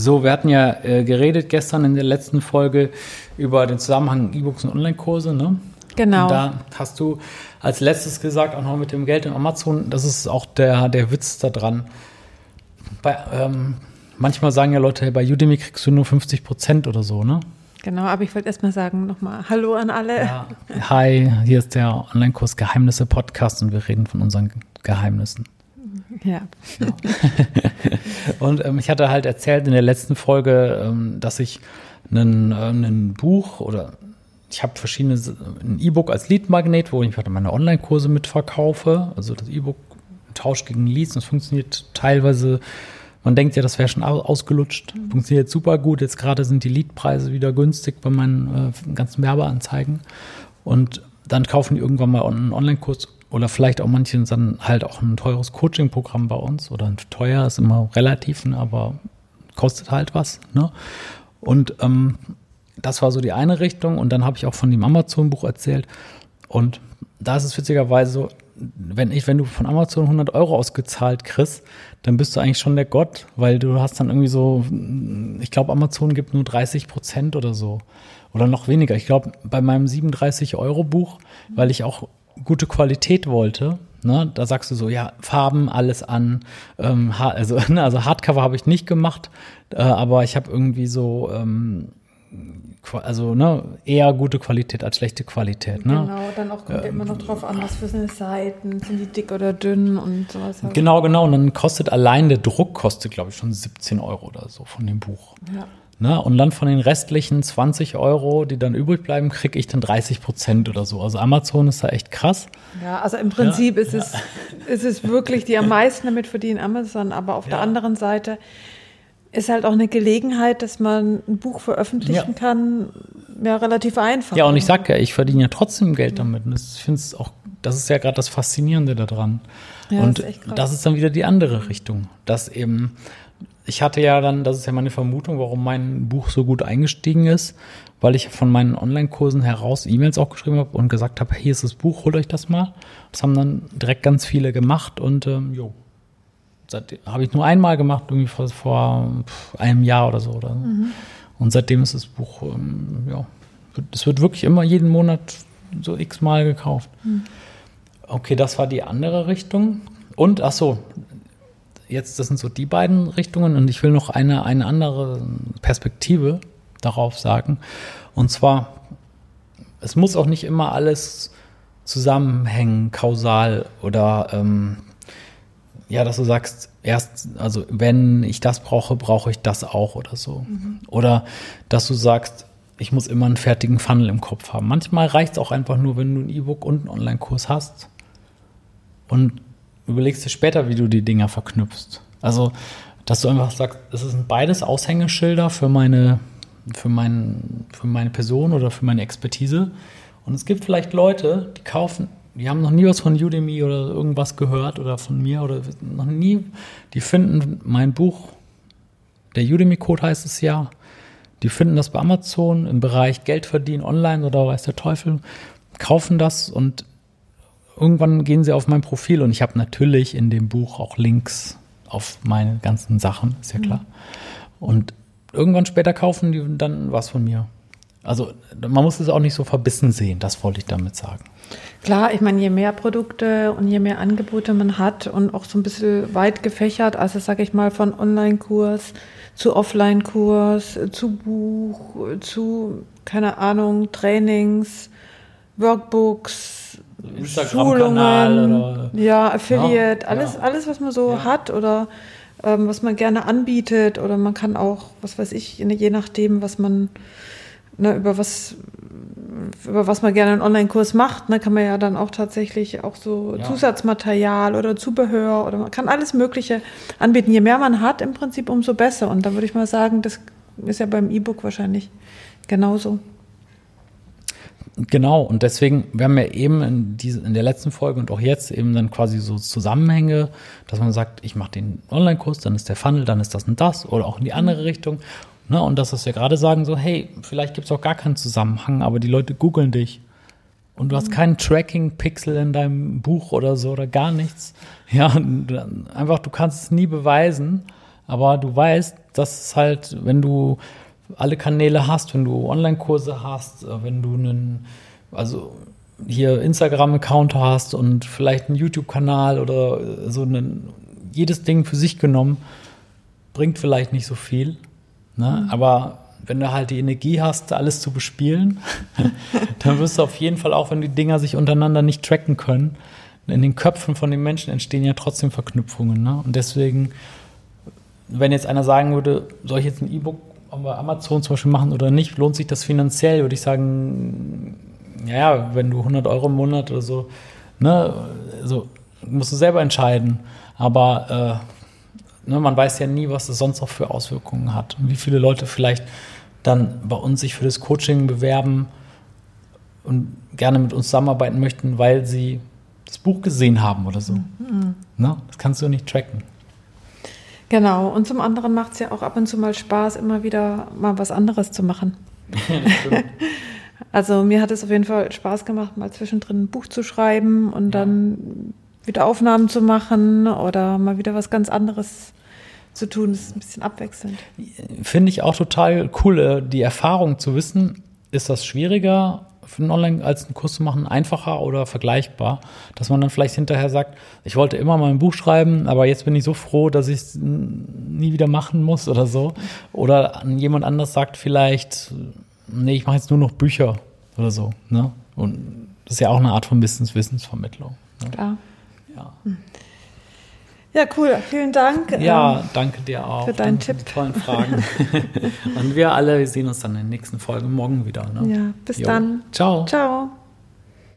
So, wir hatten ja äh, geredet gestern in der letzten Folge über den Zusammenhang E-Books und Online-Kurse, ne? Genau. Und da hast du als letztes gesagt, auch noch mit dem Geld in Amazon, das ist auch der, der Witz da dran. Bei, ähm, manchmal sagen ja Leute, hey, bei Udemy kriegst du nur 50 Prozent oder so, ne? Genau, aber ich wollte erstmal sagen, nochmal Hallo an alle. Ja. Hi, hier ist der Online-Kurs Geheimnisse Podcast und wir reden von unseren Geheimnissen. Ja. und ähm, ich hatte halt erzählt in der letzten Folge, ähm, dass ich ein äh, Buch oder ich habe verschiedene, ein E-Book als Lead-Magnet, wo ich halt meine Online-Kurse mitverkaufe. Also das E-Book tauscht gegen Leads. Das funktioniert teilweise, man denkt ja, das wäre schon ausgelutscht. Funktioniert super gut. Jetzt gerade sind die Leadpreise wieder günstig bei meinen äh, ganzen Werbeanzeigen. Und dann kaufen die irgendwann mal einen Online-Kurs oder vielleicht auch manche dann halt auch ein teures Coaching-Programm bei uns. Oder teuer ist immer relativ, ne, aber kostet halt was. Ne? Und ähm, das war so die eine Richtung. Und dann habe ich auch von dem Amazon-Buch erzählt. Und da ist es witzigerweise so, wenn ich, wenn du von Amazon 100 Euro ausgezahlt kriegst, dann bist du eigentlich schon der Gott, weil du hast dann irgendwie so, ich glaube, Amazon gibt nur 30 Prozent oder so. Oder noch weniger. Ich glaube, bei meinem 37 Euro Buch, weil ich auch gute Qualität wollte, ne, da sagst du so, ja, Farben, alles an. Ähm, also, ne, also Hardcover habe ich nicht gemacht, äh, aber ich habe irgendwie so, ähm, also ne, eher gute Qualität als schlechte Qualität. Ne? Genau, dann auch kommt ähm, immer noch drauf an, was für Seiten, sind die dick oder dünn und sowas. Halt. Genau, genau. Und dann kostet allein der Druck, kostet glaube ich schon 17 Euro oder so von dem Buch. Ja. Ne? Und dann von den restlichen 20 Euro, die dann übrig bleiben, kriege ich dann 30 Prozent oder so. Also Amazon ist da echt krass. Ja, also im Prinzip ja, ist, ja. Es, ist es wirklich, die am meisten damit verdienen Amazon, aber auf ja. der anderen Seite ist halt auch eine Gelegenheit, dass man ein Buch veröffentlichen kann, ja, relativ einfach. Ja, und ich sage ja, ich verdiene ja trotzdem Geld damit. Und ich finde es auch, das ist ja gerade das Faszinierende daran. Ja, und das ist, das ist dann wieder die andere Richtung, dass eben ich hatte ja dann, das ist ja meine Vermutung, warum mein Buch so gut eingestiegen ist, weil ich von meinen Online-Kursen heraus E-Mails auch geschrieben habe und gesagt habe, hier ist das Buch, holt euch das mal. Das haben dann direkt ganz viele gemacht und ähm, jo, habe ich nur einmal gemacht, irgendwie vor, vor einem Jahr oder so. Oder Mhm. Und seitdem ist das Buch, ähm, ja, es wird wirklich immer jeden Monat so x-mal gekauft. Mhm. Okay, das war die andere Richtung. Und, ach so, jetzt, das sind so die beiden Richtungen und ich will noch eine, eine andere Perspektive darauf sagen. Und zwar, es muss auch nicht immer alles zusammenhängen, kausal oder ähm, ja, dass du sagst, erst, also wenn ich das brauche, brauche ich das auch oder so. Mhm. Oder dass du sagst, ich muss immer einen fertigen Funnel im Kopf haben. Manchmal reicht es auch einfach nur, wenn du ein E-Book und einen Online-Kurs hast. Und überlegst dir später, wie du die Dinger verknüpfst. Also, dass du einfach sagst, es sind beides Aushängeschilder für meine, für, mein, für meine Person oder für meine Expertise. Und es gibt vielleicht Leute, die kaufen, die haben noch nie was von Udemy oder irgendwas gehört oder von mir oder noch nie. Die finden mein Buch, der Udemy-Code heißt es ja, die finden das bei Amazon im Bereich Geld verdienen online oder weiß der Teufel, kaufen das und irgendwann gehen sie auf mein Profil und ich habe natürlich in dem Buch auch Links auf meine ganzen Sachen, ist ja mhm. klar. Und irgendwann später kaufen die dann was von mir. Also man muss es auch nicht so verbissen sehen, das wollte ich damit sagen. Klar, ich meine, je mehr Produkte und je mehr Angebote man hat und auch so ein bisschen weit gefächert, also sage ich mal von Online-Kurs zu Offline-Kurs, zu Buch, zu, keine Ahnung, Trainings, Workbooks, Schulungen, ja, Affiliate, ja, alles, ja. alles, was man so ja. hat oder ähm, was man gerne anbietet oder man kann auch, was weiß ich, je nachdem, was man, ne, über was, über was man gerne einen Online-Kurs macht, ne, kann man ja dann auch tatsächlich auch so Zusatzmaterial oder Zubehör oder man kann alles Mögliche anbieten. Je mehr man hat, im Prinzip, umso besser. Und da würde ich mal sagen, das ist ja beim E-Book wahrscheinlich genauso. Genau, und deswegen, wir haben ja eben in, diese, in der letzten Folge und auch jetzt eben dann quasi so Zusammenhänge, dass man sagt, ich mache den Online-Kurs, dann ist der Funnel, dann ist das und das oder auch in die andere Richtung. Ne? Und dass wir gerade sagen, so, hey, vielleicht gibt es auch gar keinen Zusammenhang, aber die Leute googeln dich. Und du hast mhm. keinen Tracking-Pixel in deinem Buch oder so oder gar nichts. Ja, einfach, du kannst es nie beweisen. Aber du weißt, dass es halt, wenn du alle Kanäle hast, wenn du Online-Kurse hast, äh, wenn du einen, also hier Instagram-Account hast und vielleicht einen YouTube-Kanal oder so einen, jedes Ding für sich genommen, bringt vielleicht nicht so viel. Ne? Mhm. Aber wenn du halt die Energie hast, alles zu bespielen, dann wirst du auf jeden Fall auch, wenn die Dinger sich untereinander nicht tracken können, in den Köpfen von den Menschen entstehen ja trotzdem Verknüpfungen. Ne? Und deswegen, wenn jetzt einer sagen würde, soll ich jetzt ein E-Book bei Amazon zum Beispiel machen oder nicht, lohnt sich das finanziell, würde ich sagen, ja, wenn du 100 Euro im Monat oder so, ne, so musst du selber entscheiden. Aber äh, ne, man weiß ja nie, was es sonst noch für Auswirkungen hat und wie viele Leute vielleicht dann bei uns sich für das Coaching bewerben und gerne mit uns zusammenarbeiten möchten, weil sie das Buch gesehen haben oder so. Mhm. Ne? Das kannst du nicht tracken. Genau, und zum anderen macht es ja auch ab und zu mal Spaß, immer wieder mal was anderes zu machen. also mir hat es auf jeden Fall Spaß gemacht, mal zwischendrin ein Buch zu schreiben und ja. dann wieder Aufnahmen zu machen oder mal wieder was ganz anderes zu tun. Das ist ein bisschen abwechselnd. Finde ich auch total cool, äh, die Erfahrung zu wissen. Ist das schwieriger für einen Online als einen Kurs zu machen, einfacher oder vergleichbar? Dass man dann vielleicht hinterher sagt, ich wollte immer mal ein Buch schreiben, aber jetzt bin ich so froh, dass ich es nie wieder machen muss oder so. Oder jemand anders sagt vielleicht, nee, ich mache jetzt nur noch Bücher oder so. Ne? Und das ist ja auch eine Art von Wissensvermittlung. Ne? Klar. Ja. Hm. Ja, cool. Vielen Dank. Ja, ähm, danke dir auch. Für deinen Tipp. tollen Fragen. Und wir alle sehen uns dann in der nächsten Folge morgen wieder. Ne? Ja, bis jo. dann. Ciao. Ciao.